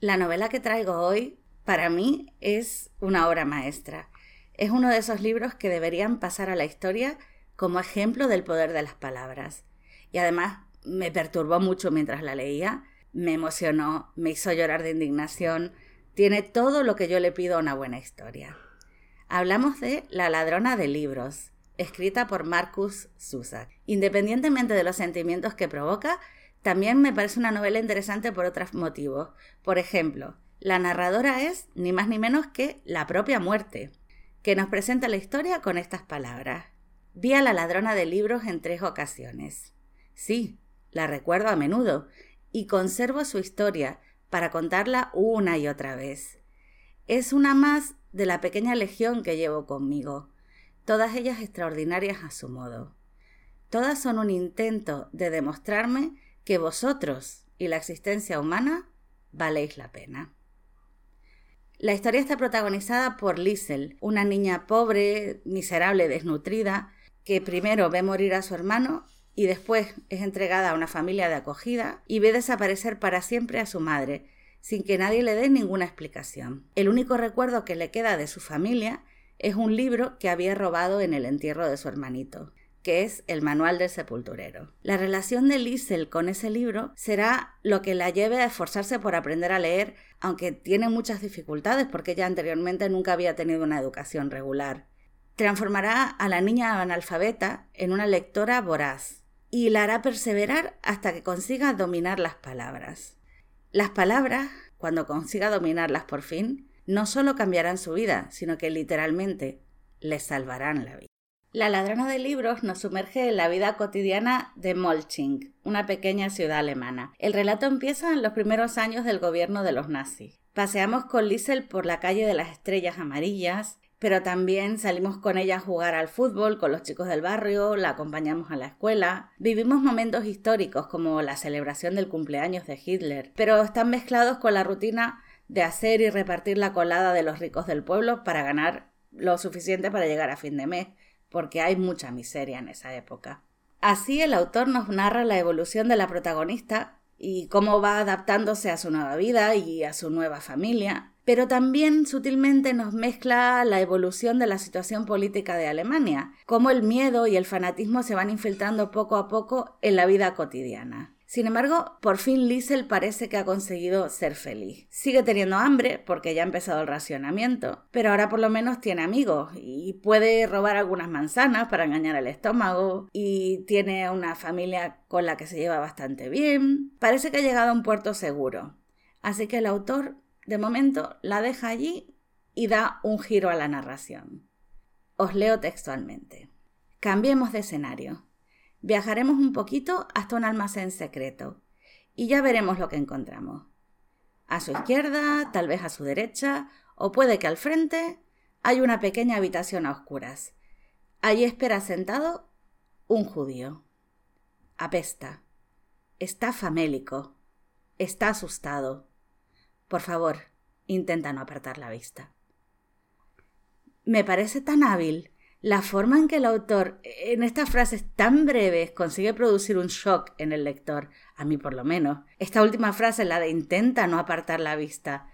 La novela que traigo hoy, para mí, es una obra maestra. Es uno de esos libros que deberían pasar a la historia como ejemplo del poder de las palabras. Y además me perturbó mucho mientras la leía, me emocionó, me hizo llorar de indignación, tiene todo lo que yo le pido a una buena historia. Hablamos de La ladrona de libros, escrita por Marcus Zusak. Independientemente de los sentimientos que provoca, también me parece una novela interesante por otros motivos. Por ejemplo, la narradora es ni más ni menos que la propia muerte, que nos presenta la historia con estas palabras. Vi a la ladrona de libros en tres ocasiones. Sí, la recuerdo a menudo y conservo su historia para contarla una y otra vez. Es una más de la pequeña legión que llevo conmigo, todas ellas extraordinarias a su modo. Todas son un intento de demostrarme que vosotros y la existencia humana valéis la pena. La historia está protagonizada por Liesel, una niña pobre, miserable, desnutrida, que primero ve morir a su hermano y después es entregada a una familia de acogida y ve desaparecer para siempre a su madre, sin que nadie le dé ninguna explicación. El único recuerdo que le queda de su familia es un libro que había robado en el entierro de su hermanito que es el manual del sepulturero. La relación de Liesel con ese libro será lo que la lleve a esforzarse por aprender a leer, aunque tiene muchas dificultades porque ella anteriormente nunca había tenido una educación regular. Transformará a la niña analfabeta en una lectora voraz y la hará perseverar hasta que consiga dominar las palabras. Las palabras, cuando consiga dominarlas por fin, no solo cambiarán su vida, sino que literalmente le salvarán la vida. La ladrona de libros nos sumerge en la vida cotidiana de Molching, una pequeña ciudad alemana. El relato empieza en los primeros años del gobierno de los nazis. Paseamos con Liesel por la calle de las estrellas amarillas, pero también salimos con ella a jugar al fútbol con los chicos del barrio, la acompañamos a la escuela. Vivimos momentos históricos como la celebración del cumpleaños de Hitler, pero están mezclados con la rutina de hacer y repartir la colada de los ricos del pueblo para ganar lo suficiente para llegar a fin de mes porque hay mucha miseria en esa época. Así el autor nos narra la evolución de la protagonista y cómo va adaptándose a su nueva vida y a su nueva familia, pero también sutilmente nos mezcla la evolución de la situación política de Alemania, cómo el miedo y el fanatismo se van infiltrando poco a poco en la vida cotidiana. Sin embargo, por fin Liesel parece que ha conseguido ser feliz. Sigue teniendo hambre porque ya ha empezado el racionamiento, pero ahora por lo menos tiene amigos y puede robar algunas manzanas para engañar al estómago y tiene una familia con la que se lleva bastante bien. Parece que ha llegado a un puerto seguro. Así que el autor, de momento, la deja allí y da un giro a la narración. Os leo textualmente. Cambiemos de escenario. Viajaremos un poquito hasta un almacén secreto y ya veremos lo que encontramos. A su izquierda, tal vez a su derecha, o puede que al frente, hay una pequeña habitación a oscuras. Allí espera sentado un judío. Apesta. Está famélico. Está asustado. Por favor, intenta no apartar la vista. Me parece tan hábil la forma en que el autor, en estas frases tan breves, consigue producir un shock en el lector, a mí por lo menos. Esta última frase, la de intenta no apartar la vista,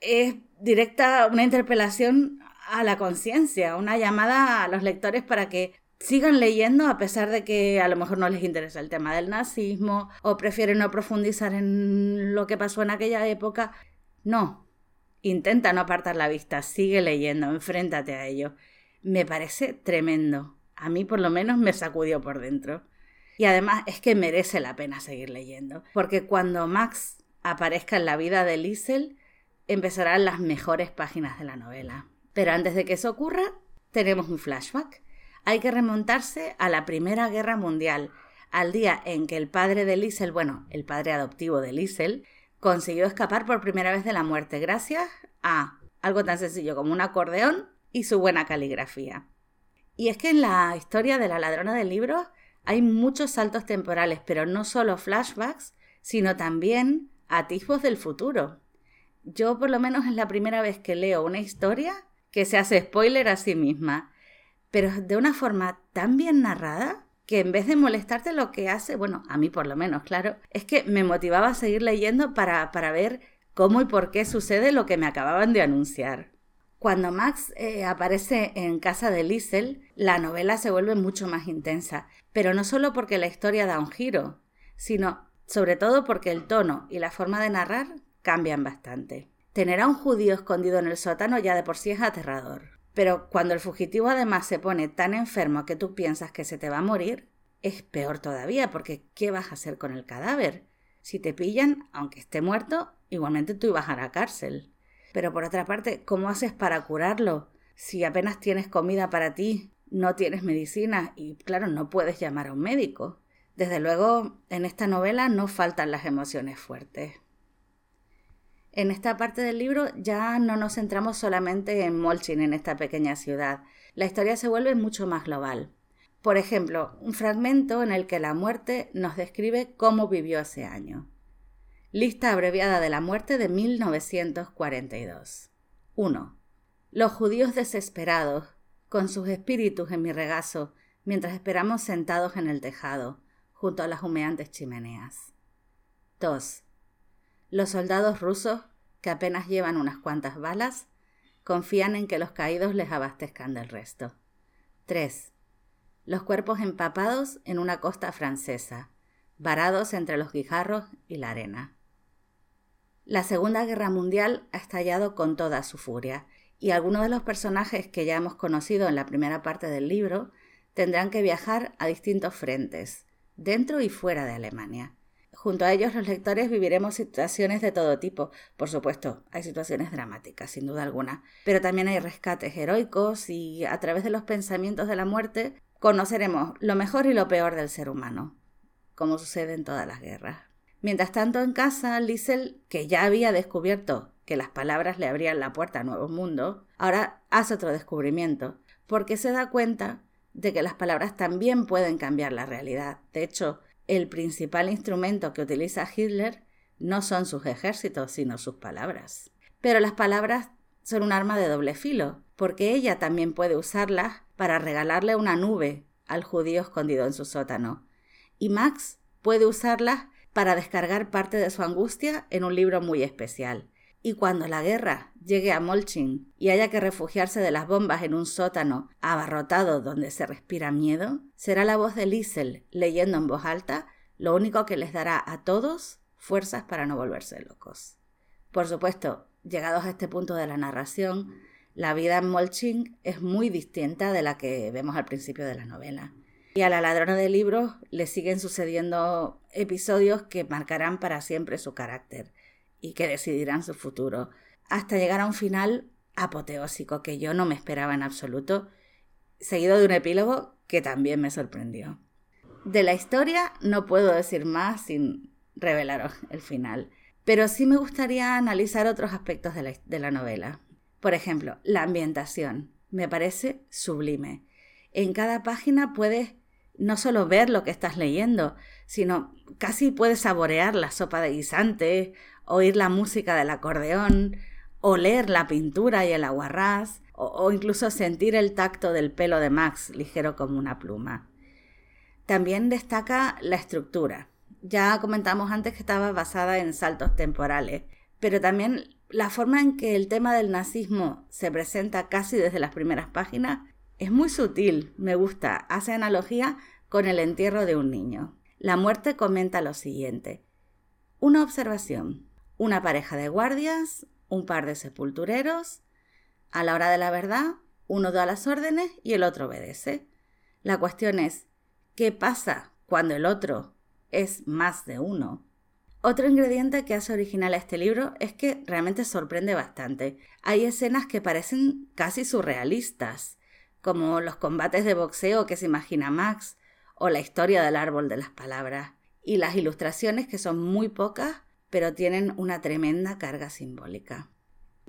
es directa una interpelación a la conciencia, una llamada a los lectores para que sigan leyendo a pesar de que a lo mejor no les interesa el tema del nazismo o prefieren no profundizar en lo que pasó en aquella época. No, intenta no apartar la vista, sigue leyendo, enfréntate a ello me parece tremendo. A mí por lo menos me sacudió por dentro. Y además es que merece la pena seguir leyendo, porque cuando Max aparezca en la vida de Liesel, empezarán las mejores páginas de la novela. Pero antes de que eso ocurra, tenemos un flashback. Hay que remontarse a la Primera Guerra Mundial, al día en que el padre de Liesel, bueno, el padre adoptivo de Liesel, consiguió escapar por primera vez de la muerte gracias a algo tan sencillo como un acordeón y su buena caligrafía. Y es que en la historia de la ladrona de libros hay muchos saltos temporales, pero no solo flashbacks, sino también atisbos del futuro. Yo por lo menos es la primera vez que leo una historia que se hace spoiler a sí misma, pero de una forma tan bien narrada que en vez de molestarte lo que hace, bueno, a mí por lo menos, claro, es que me motivaba a seguir leyendo para, para ver cómo y por qué sucede lo que me acababan de anunciar. Cuando Max eh, aparece en casa de Liesel, la novela se vuelve mucho más intensa, pero no solo porque la historia da un giro, sino sobre todo porque el tono y la forma de narrar cambian bastante. Tener a un judío escondido en el sótano ya de por sí es aterrador. Pero cuando el fugitivo además se pone tan enfermo que tú piensas que se te va a morir, es peor todavía, porque ¿qué vas a hacer con el cadáver? Si te pillan, aunque esté muerto, igualmente tú ibas a la cárcel. Pero por otra parte, ¿cómo haces para curarlo? Si apenas tienes comida para ti, no tienes medicina y claro, no puedes llamar a un médico. Desde luego, en esta novela no faltan las emociones fuertes. En esta parte del libro ya no nos centramos solamente en Molchin, en esta pequeña ciudad. La historia se vuelve mucho más global. Por ejemplo, un fragmento en el que la muerte nos describe cómo vivió ese año. Lista abreviada de la muerte de 1942. 1. Los judíos desesperados, con sus espíritus en mi regazo, mientras esperamos sentados en el tejado, junto a las humeantes chimeneas. 2. Los soldados rusos, que apenas llevan unas cuantas balas, confían en que los caídos les abastezcan del resto. 3. Los cuerpos empapados en una costa francesa, varados entre los guijarros y la arena. La Segunda Guerra Mundial ha estallado con toda su furia, y algunos de los personajes que ya hemos conocido en la primera parte del libro tendrán que viajar a distintos frentes, dentro y fuera de Alemania. Junto a ellos los lectores viviremos situaciones de todo tipo. Por supuesto, hay situaciones dramáticas, sin duda alguna, pero también hay rescates heroicos y a través de los pensamientos de la muerte conoceremos lo mejor y lo peor del ser humano, como sucede en todas las guerras. Mientras tanto, en casa, Liesel, que ya había descubierto que las palabras le abrían la puerta a nuevos mundos, ahora hace otro descubrimiento, porque se da cuenta de que las palabras también pueden cambiar la realidad. De hecho, el principal instrumento que utiliza Hitler no son sus ejércitos, sino sus palabras. Pero las palabras son un arma de doble filo, porque ella también puede usarlas para regalarle una nube al judío escondido en su sótano. Y Max puede usarlas para descargar parte de su angustia en un libro muy especial. Y cuando la guerra llegue a Molchin y haya que refugiarse de las bombas en un sótano abarrotado donde se respira miedo, será la voz de Liesel leyendo en voz alta lo único que les dará a todos fuerzas para no volverse locos. Por supuesto, llegados a este punto de la narración, la vida en Molchin es muy distinta de la que vemos al principio de la novela. Y a la ladrona de libros le siguen sucediendo episodios que marcarán para siempre su carácter y que decidirán su futuro, hasta llegar a un final apoteósico que yo no me esperaba en absoluto, seguido de un epílogo que también me sorprendió. De la historia no puedo decir más sin revelaros el final, pero sí me gustaría analizar otros aspectos de la, de la novela. Por ejemplo, la ambientación. Me parece sublime. En cada página puedes no solo ver lo que estás leyendo, sino casi puedes saborear la sopa de guisante oír la música del acordeón, oler la pintura y el aguarrás, o, incluso sentir el tacto del pelo de Max, ligero como una pluma. También destaca la estructura. Ya comentamos antes que estaba basada en saltos temporales, pero también la forma en que el tema del nazismo se presenta casi desde las primeras páginas es muy sutil, me gusta, hace analogía con el entierro de un niño. La muerte comenta lo siguiente. Una observación una pareja de guardias, un par de sepultureros. A la hora de la verdad, uno da las órdenes y el otro obedece. La cuestión es, ¿qué pasa cuando el otro es más de uno? Otro ingrediente que hace original a este libro es que realmente sorprende bastante. Hay escenas que parecen casi surrealistas, como los combates de boxeo que se imagina Max, o la historia del árbol de las palabras, y las ilustraciones que son muy pocas pero tienen una tremenda carga simbólica.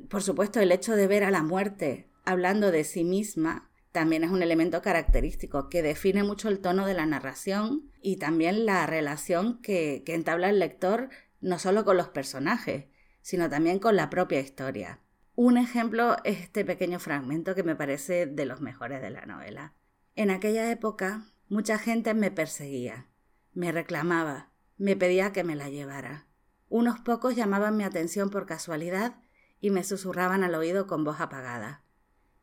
Por supuesto, el hecho de ver a la muerte hablando de sí misma también es un elemento característico que define mucho el tono de la narración y también la relación que, que entabla el lector no solo con los personajes, sino también con la propia historia. Un ejemplo es este pequeño fragmento que me parece de los mejores de la novela. En aquella época, mucha gente me perseguía, me reclamaba, me pedía que me la llevara. Unos pocos llamaban mi atención por casualidad y me susurraban al oído con voz apagada.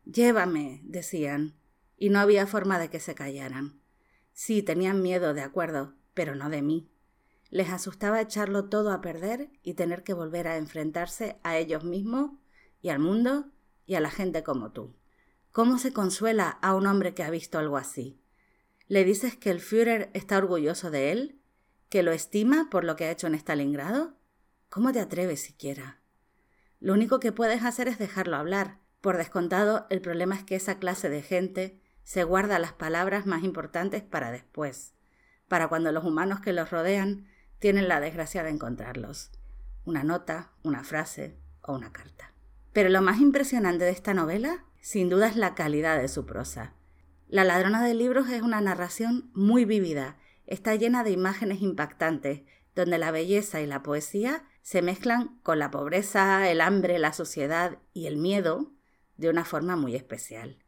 Llévame, decían, y no había forma de que se callaran. Sí, tenían miedo, de acuerdo, pero no de mí. Les asustaba echarlo todo a perder y tener que volver a enfrentarse a ellos mismos y al mundo y a la gente como tú. ¿Cómo se consuela a un hombre que ha visto algo así? ¿Le dices que el Führer está orgulloso de él? ¿Que lo estima por lo que ha hecho en Stalingrado? ¿Cómo te atreves siquiera? Lo único que puedes hacer es dejarlo hablar. Por descontado, el problema es que esa clase de gente se guarda las palabras más importantes para después, para cuando los humanos que los rodean tienen la desgracia de encontrarlos. Una nota, una frase o una carta. Pero lo más impresionante de esta novela, sin duda, es la calidad de su prosa. La ladrona de libros es una narración muy vívida, está llena de imágenes impactantes, donde la belleza y la poesía se mezclan con la pobreza, el hambre, la sociedad y el miedo de una forma muy especial.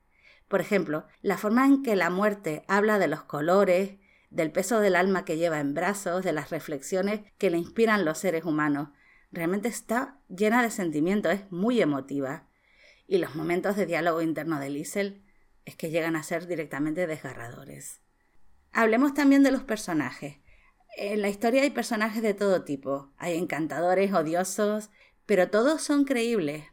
Por ejemplo, la forma en que la muerte habla de los colores, del peso del alma que lleva en brazos, de las reflexiones que le inspiran los seres humanos, realmente está llena de sentimiento, es muy emotiva. Y los momentos de diálogo interno de Liesel es que llegan a ser directamente desgarradores. Hablemos también de los personajes. En la historia hay personajes de todo tipo. Hay encantadores, odiosos, pero todos son creíbles,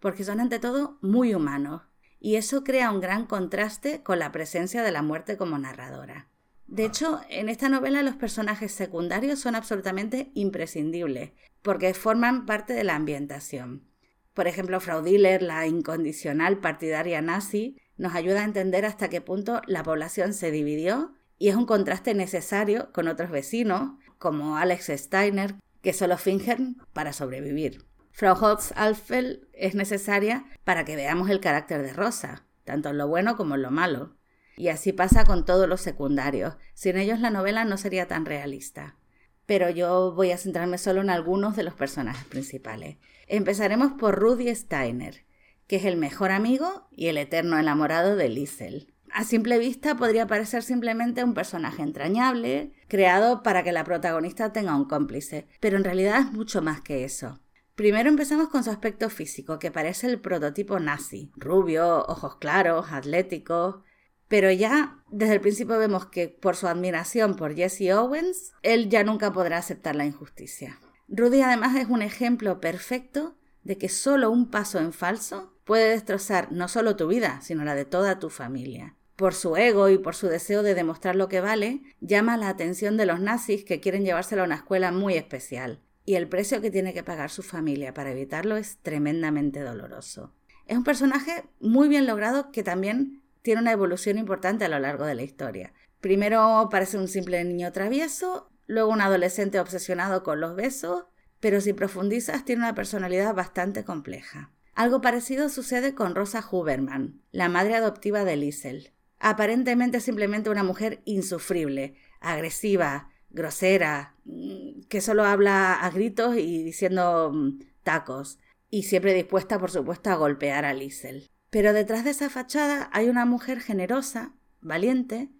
porque son ante todo muy humanos. Y eso crea un gran contraste con la presencia de la muerte como narradora. De hecho, en esta novela los personajes secundarios son absolutamente imprescindibles, porque forman parte de la ambientación. Por ejemplo, Frau Diller, la incondicional partidaria nazi, nos ayuda a entender hasta qué punto la población se dividió y es un contraste necesario con otros vecinos, como Alex Steiner, que solo fingen para sobrevivir. Frau Holtz-Alfeld es necesaria para que veamos el carácter de Rosa, tanto en lo bueno como en lo malo. Y así pasa con todos los secundarios. Sin ellos la novela no sería tan realista. Pero yo voy a centrarme solo en algunos de los personajes principales. Empezaremos por Rudy Steiner, que es el mejor amigo y el eterno enamorado de Liesel. A simple vista podría parecer simplemente un personaje entrañable, creado para que la protagonista tenga un cómplice, pero en realidad es mucho más que eso. Primero empezamos con su aspecto físico, que parece el prototipo nazi, rubio, ojos claros, atlético, pero ya desde el principio vemos que por su admiración por Jesse Owens, él ya nunca podrá aceptar la injusticia. Rudy además es un ejemplo perfecto de que solo un paso en falso puede destrozar no solo tu vida, sino la de toda tu familia. Por su ego y por su deseo de demostrar lo que vale, llama la atención de los nazis que quieren llevárselo a una escuela muy especial. Y el precio que tiene que pagar su familia para evitarlo es tremendamente doloroso. Es un personaje muy bien logrado que también tiene una evolución importante a lo largo de la historia. Primero parece un simple niño travieso, luego un adolescente obsesionado con los besos, pero si profundizas tiene una personalidad bastante compleja. Algo parecido sucede con Rosa Huberman, la madre adoptiva de Liesel. Aparentemente simplemente una mujer insufrible, agresiva, grosera, mm, que solo habla a gritos y diciendo mm, tacos, y siempre dispuesta, por supuesto, a golpear a Liesel. Pero detrás de esa fachada hay una mujer generosa, valiente,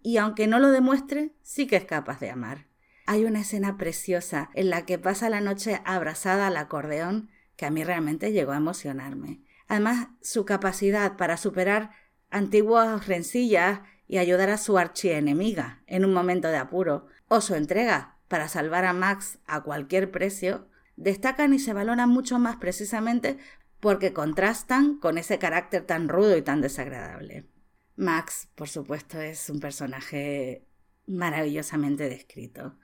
y aunque no lo demuestre, sí que es capaz de amar. Hay una escena preciosa en la que pasa la noche abrazada al acordeón que a mí realmente llegó a emocionarme. Además, su capacidad para superar antiguas rencillas y ayudar a su archienemiga en un momento de apuro, o su entrega para salvar a Max a cualquier precio, destacan y se valoran mucho más precisamente porque contrastan con ese carácter tan rudo y tan desagradable. Max, por supuesto, es un personaje maravillosamente descrito.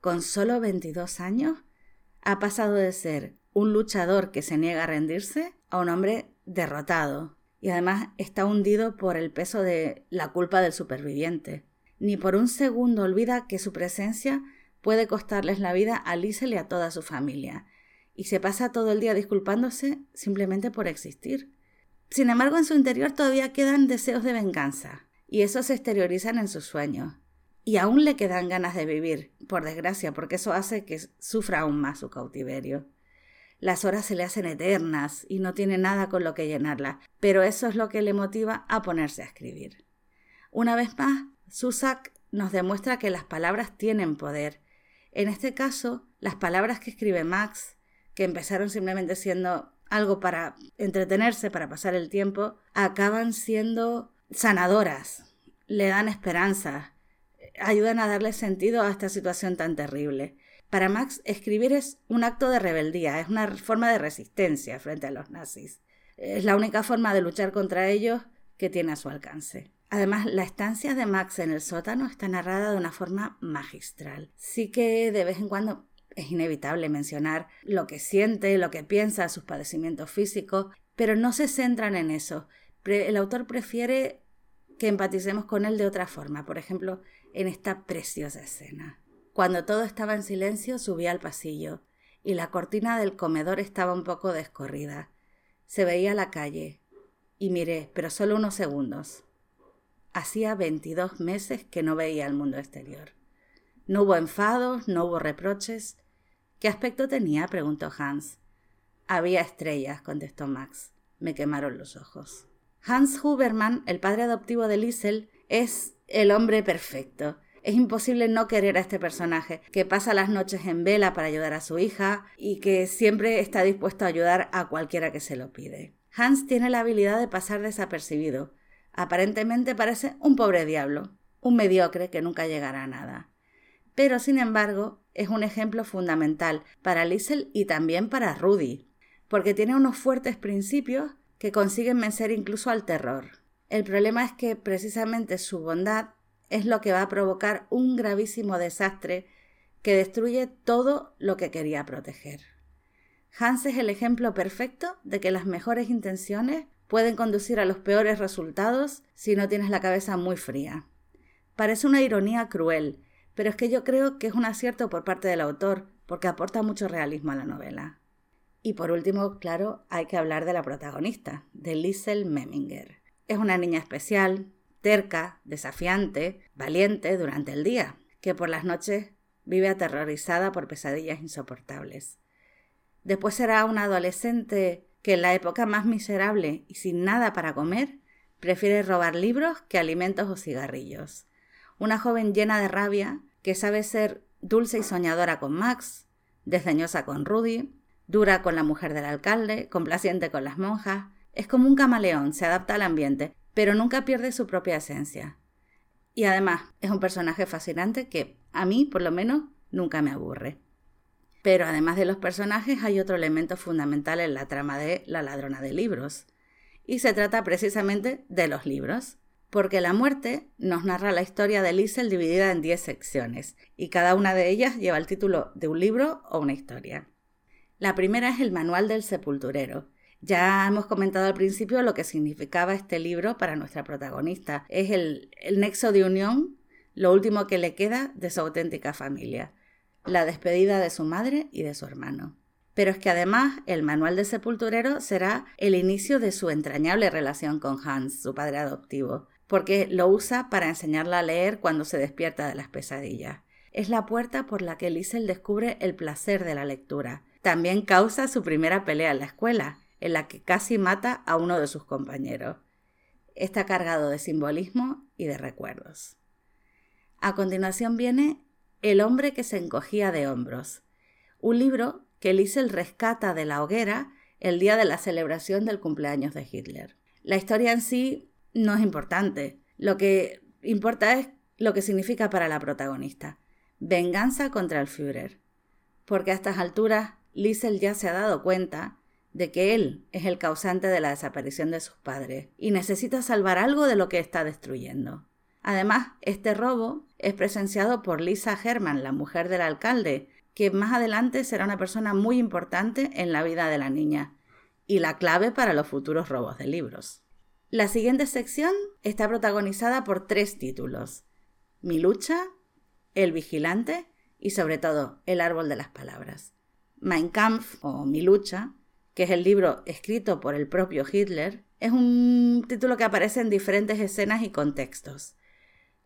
Con solo 22 años, ha pasado de ser un luchador que se niega a rendirse a un hombre derrotado, y además está hundido por el peso de la culpa del superviviente. Ni por un segundo olvida que su presencia puede costarles la vida a Liesel y a toda su familia, y se pasa todo el día disculpándose simplemente por existir. Sin embargo, en su interior todavía quedan deseos de venganza, y esos se exteriorizan en sus sueños. Y aún le quedan ganas de vivir, por desgracia, porque eso hace que sufra aún más su cautiverio. Las horas se le hacen eternas y no tiene nada con lo que llenarla, pero eso es lo que le motiva a ponerse a escribir. Una vez más, Susak nos demuestra que las palabras tienen poder. En este caso, las palabras que escribe Max, que empezaron simplemente siendo algo para entretenerse, para pasar el tiempo, acaban siendo sanadoras, le dan esperanza, ayudan a darle sentido a esta situación tan terrible. Para Max, escribir es un acto de rebeldía, es una forma de resistencia frente a los nazis. Es la única forma de luchar contra ellos que tiene a su alcance. Además, la estancia de Max en el sótano está narrada de una forma magistral. Sí que de vez en cuando es inevitable mencionar lo que siente, lo que piensa, sus padecimientos físicos, pero no se centran en eso. El autor prefiere que empaticemos con él de otra forma, por ejemplo, en esta preciosa escena. Cuando todo estaba en silencio, subí al pasillo y la cortina del comedor estaba un poco descorrida. Se veía la calle y miré, pero solo unos segundos. Hacía veintidós meses que no veía el mundo exterior. No hubo enfados, no hubo reproches, ¿Qué aspecto tenía? preguntó Hans. Había estrellas, contestó Max. Me quemaron los ojos. Hans Huberman, el padre adoptivo de Liesel, es el hombre perfecto. Es imposible no querer a este personaje, que pasa las noches en vela para ayudar a su hija y que siempre está dispuesto a ayudar a cualquiera que se lo pide. Hans tiene la habilidad de pasar desapercibido. Aparentemente parece un pobre diablo, un mediocre que nunca llegará a nada pero sin embargo es un ejemplo fundamental para Liesel y también para Rudy, porque tiene unos fuertes principios que consiguen vencer incluso al terror. El problema es que precisamente su bondad es lo que va a provocar un gravísimo desastre que destruye todo lo que quería proteger. Hans es el ejemplo perfecto de que las mejores intenciones pueden conducir a los peores resultados si no tienes la cabeza muy fría. Parece una ironía cruel, pero es que yo creo que es un acierto por parte del autor, porque aporta mucho realismo a la novela. Y por último, claro, hay que hablar de la protagonista, de Liesel Memminger. Es una niña especial, terca, desafiante, valiente durante el día, que por las noches vive aterrorizada por pesadillas insoportables. Después será una adolescente que en la época más miserable y sin nada para comer, prefiere robar libros que alimentos o cigarrillos. Una joven llena de rabia que sabe ser dulce y soñadora con Max, desdeñosa con Rudy, dura con la mujer del alcalde, complaciente con las monjas. Es como un camaleón, se adapta al ambiente, pero nunca pierde su propia esencia. Y además es un personaje fascinante que a mí, por lo menos, nunca me aburre. Pero además de los personajes hay otro elemento fundamental en la trama de La ladrona de libros. Y se trata precisamente de los libros porque la muerte nos narra la historia de Liesel dividida en 10 secciones, y cada una de ellas lleva el título de un libro o una historia. La primera es el Manual del Sepulturero. Ya hemos comentado al principio lo que significaba este libro para nuestra protagonista. Es el, el nexo de unión, lo último que le queda de su auténtica familia, la despedida de su madre y de su hermano. Pero es que además el manual del sepulturero será el inicio de su entrañable relación con Hans, su padre adoptivo porque lo usa para enseñarla a leer cuando se despierta de las pesadillas. Es la puerta por la que Liesel descubre el placer de la lectura. También causa su primera pelea en la escuela, en la que casi mata a uno de sus compañeros. Está cargado de simbolismo y de recuerdos. A continuación viene El hombre que se encogía de hombros, un libro que Liesel rescata de la hoguera el día de la celebración del cumpleaños de Hitler. La historia en sí no es importante. Lo que importa es lo que significa para la protagonista. Venganza contra el Führer. Porque a estas alturas Liesel ya se ha dado cuenta de que él es el causante de la desaparición de sus padres y necesita salvar algo de lo que está destruyendo. Además, este robo es presenciado por Lisa Herman, la mujer del alcalde, que más adelante será una persona muy importante en la vida de la niña y la clave para los futuros robos de libros. La siguiente sección está protagonizada por tres títulos. Mi lucha, El vigilante y sobre todo El árbol de las palabras. Mein Kampf o Mi lucha, que es el libro escrito por el propio Hitler, es un título que aparece en diferentes escenas y contextos.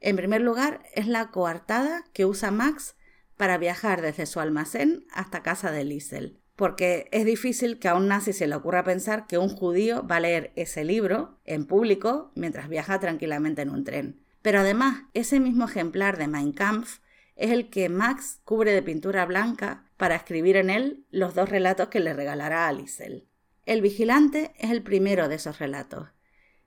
En primer lugar, es la coartada que usa Max para viajar desde su almacén hasta casa de Liesel porque es difícil que a un nazi se le ocurra pensar que un judío va a leer ese libro en público mientras viaja tranquilamente en un tren. Pero además, ese mismo ejemplar de Mein Kampf es el que Max cubre de pintura blanca para escribir en él los dos relatos que le regalará a Liesel. El vigilante es el primero de esos relatos.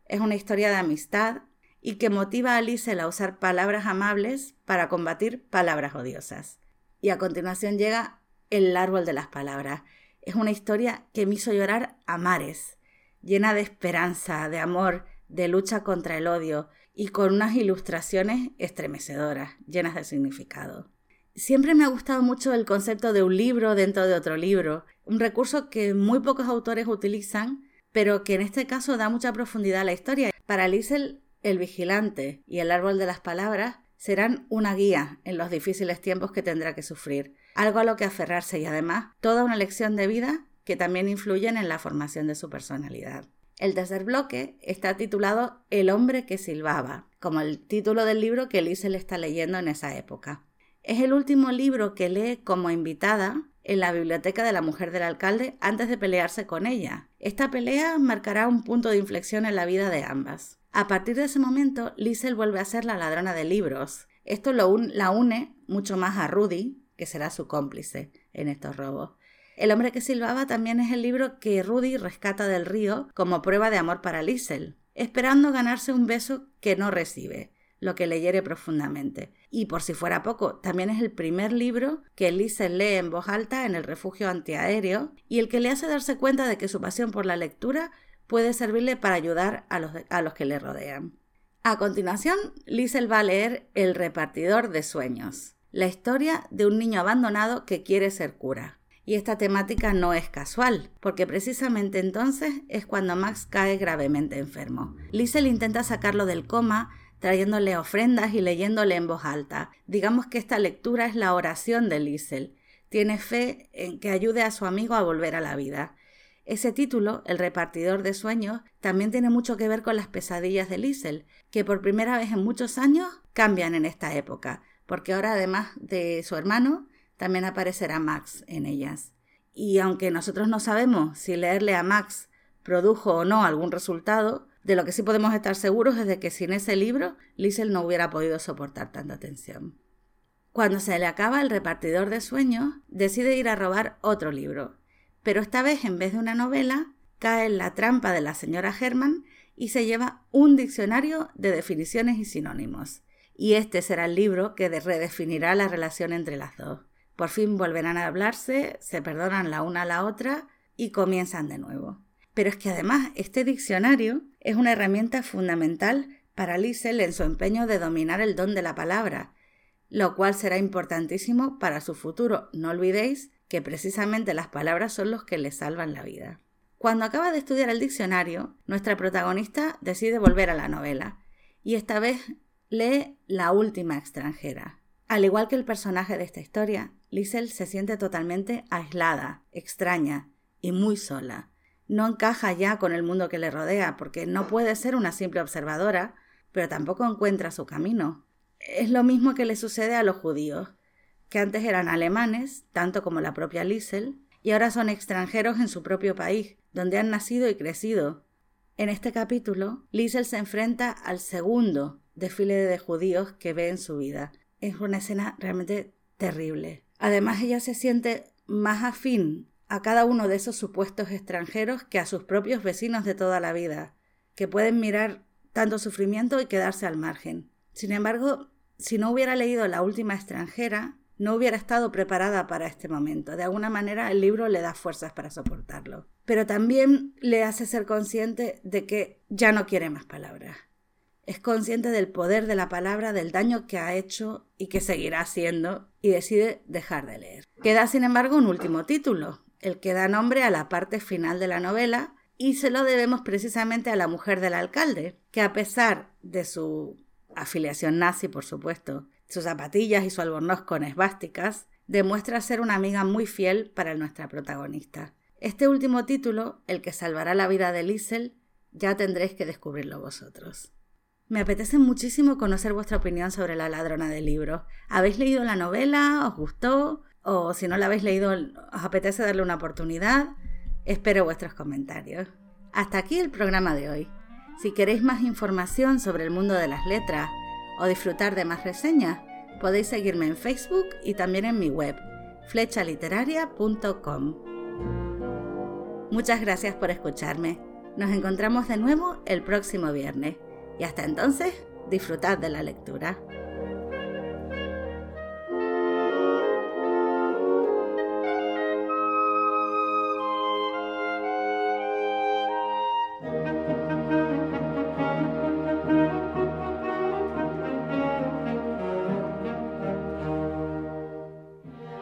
Es una historia de amistad y que motiva a Liesel a usar palabras amables para combatir palabras odiosas. Y a continuación llega El árbol de las palabras. Es una historia que me hizo llorar a mares, llena de esperanza, de amor, de lucha contra el odio y con unas ilustraciones estremecedoras, llenas de significado. Siempre me ha gustado mucho el concepto de un libro dentro de otro libro, un recurso que muy pocos autores utilizan, pero que en este caso da mucha profundidad a la historia. Para Liesel el vigilante y el árbol de las palabras serán una guía en los difíciles tiempos que tendrá que sufrir, algo a lo que aferrarse y además toda una lección de vida que también influyen en la formación de su personalidad. El tercer bloque está titulado El hombre que silbaba, como el título del libro que Elise le está leyendo en esa época. Es el último libro que lee como invitada en la biblioteca de la mujer del alcalde antes de pelearse con ella. Esta pelea marcará un punto de inflexión en la vida de ambas. A partir de ese momento, Liesel vuelve a ser la ladrona de libros. Esto la une mucho más a Rudy, que será su cómplice en estos robos. El hombre que silbaba también es el libro que Rudy rescata del río como prueba de amor para Liesel, esperando ganarse un beso que no recibe, lo que le hiere profundamente. Y por si fuera poco, también es el primer libro que Liesel lee en voz alta en el refugio antiaéreo y el que le hace darse cuenta de que su pasión por la lectura puede servirle para ayudar a los, a los que le rodean. A continuación, Liesel va a leer El repartidor de sueños, la historia de un niño abandonado que quiere ser cura. Y esta temática no es casual, porque precisamente entonces es cuando Max cae gravemente enfermo. Liesel intenta sacarlo del coma, trayéndole ofrendas y leyéndole en voz alta. Digamos que esta lectura es la oración de Liesel. Tiene fe en que ayude a su amigo a volver a la vida. Ese título, El repartidor de sueños, también tiene mucho que ver con las pesadillas de Liesel, que por primera vez en muchos años cambian en esta época, porque ahora además de su hermano, también aparecerá Max en ellas. Y aunque nosotros no sabemos si leerle a Max produjo o no algún resultado, de lo que sí podemos estar seguros es de que sin ese libro, Liesel no hubiera podido soportar tanta tensión. Cuando se le acaba el repartidor de sueños, decide ir a robar otro libro, pero esta vez en vez de una novela, cae en la trampa de la señora Herman y se lleva un diccionario de definiciones y sinónimos. Y este será el libro que redefinirá la relación entre las dos. Por fin volverán a hablarse, se perdonan la una a la otra y comienzan de nuevo. Pero es que además este diccionario es una herramienta fundamental para Liesel en su empeño de dominar el don de la palabra, lo cual será importantísimo para su futuro. No olvidéis que precisamente las palabras son los que le salvan la vida. Cuando acaba de estudiar el diccionario, nuestra protagonista decide volver a la novela, y esta vez lee La última extranjera. Al igual que el personaje de esta historia, Liesel se siente totalmente aislada, extraña y muy sola. No encaja ya con el mundo que le rodea, porque no puede ser una simple observadora, pero tampoco encuentra su camino. Es lo mismo que le sucede a los judíos que antes eran alemanes, tanto como la propia Liesel, y ahora son extranjeros en su propio país, donde han nacido y crecido. En este capítulo, Liesel se enfrenta al segundo desfile de judíos que ve en su vida. Es una escena realmente terrible. Además, ella se siente más afín a cada uno de esos supuestos extranjeros que a sus propios vecinos de toda la vida, que pueden mirar tanto sufrimiento y quedarse al margen. Sin embargo, si no hubiera leído La última extranjera, no hubiera estado preparada para este momento. De alguna manera el libro le da fuerzas para soportarlo. Pero también le hace ser consciente de que ya no quiere más palabras. Es consciente del poder de la palabra, del daño que ha hecho y que seguirá haciendo, y decide dejar de leer. Queda, sin embargo, un último título, el que da nombre a la parte final de la novela, y se lo debemos precisamente a la mujer del alcalde, que a pesar de su afiliación nazi, por supuesto, sus zapatillas y su albornoz con esvásticas, demuestra ser una amiga muy fiel para nuestra protagonista. Este último título, el que salvará la vida de Liesel, ya tendréis que descubrirlo vosotros. Me apetece muchísimo conocer vuestra opinión sobre la ladrona del libro. ¿Habéis leído la novela? ¿Os gustó? O si no la habéis leído, ¿os apetece darle una oportunidad? Espero vuestros comentarios. Hasta aquí el programa de hoy. Si queréis más información sobre el mundo de las letras, o disfrutar de más reseñas, podéis seguirme en Facebook y también en mi web flechaliteraria.com. Muchas gracias por escucharme. Nos encontramos de nuevo el próximo viernes y hasta entonces disfrutad de la lectura.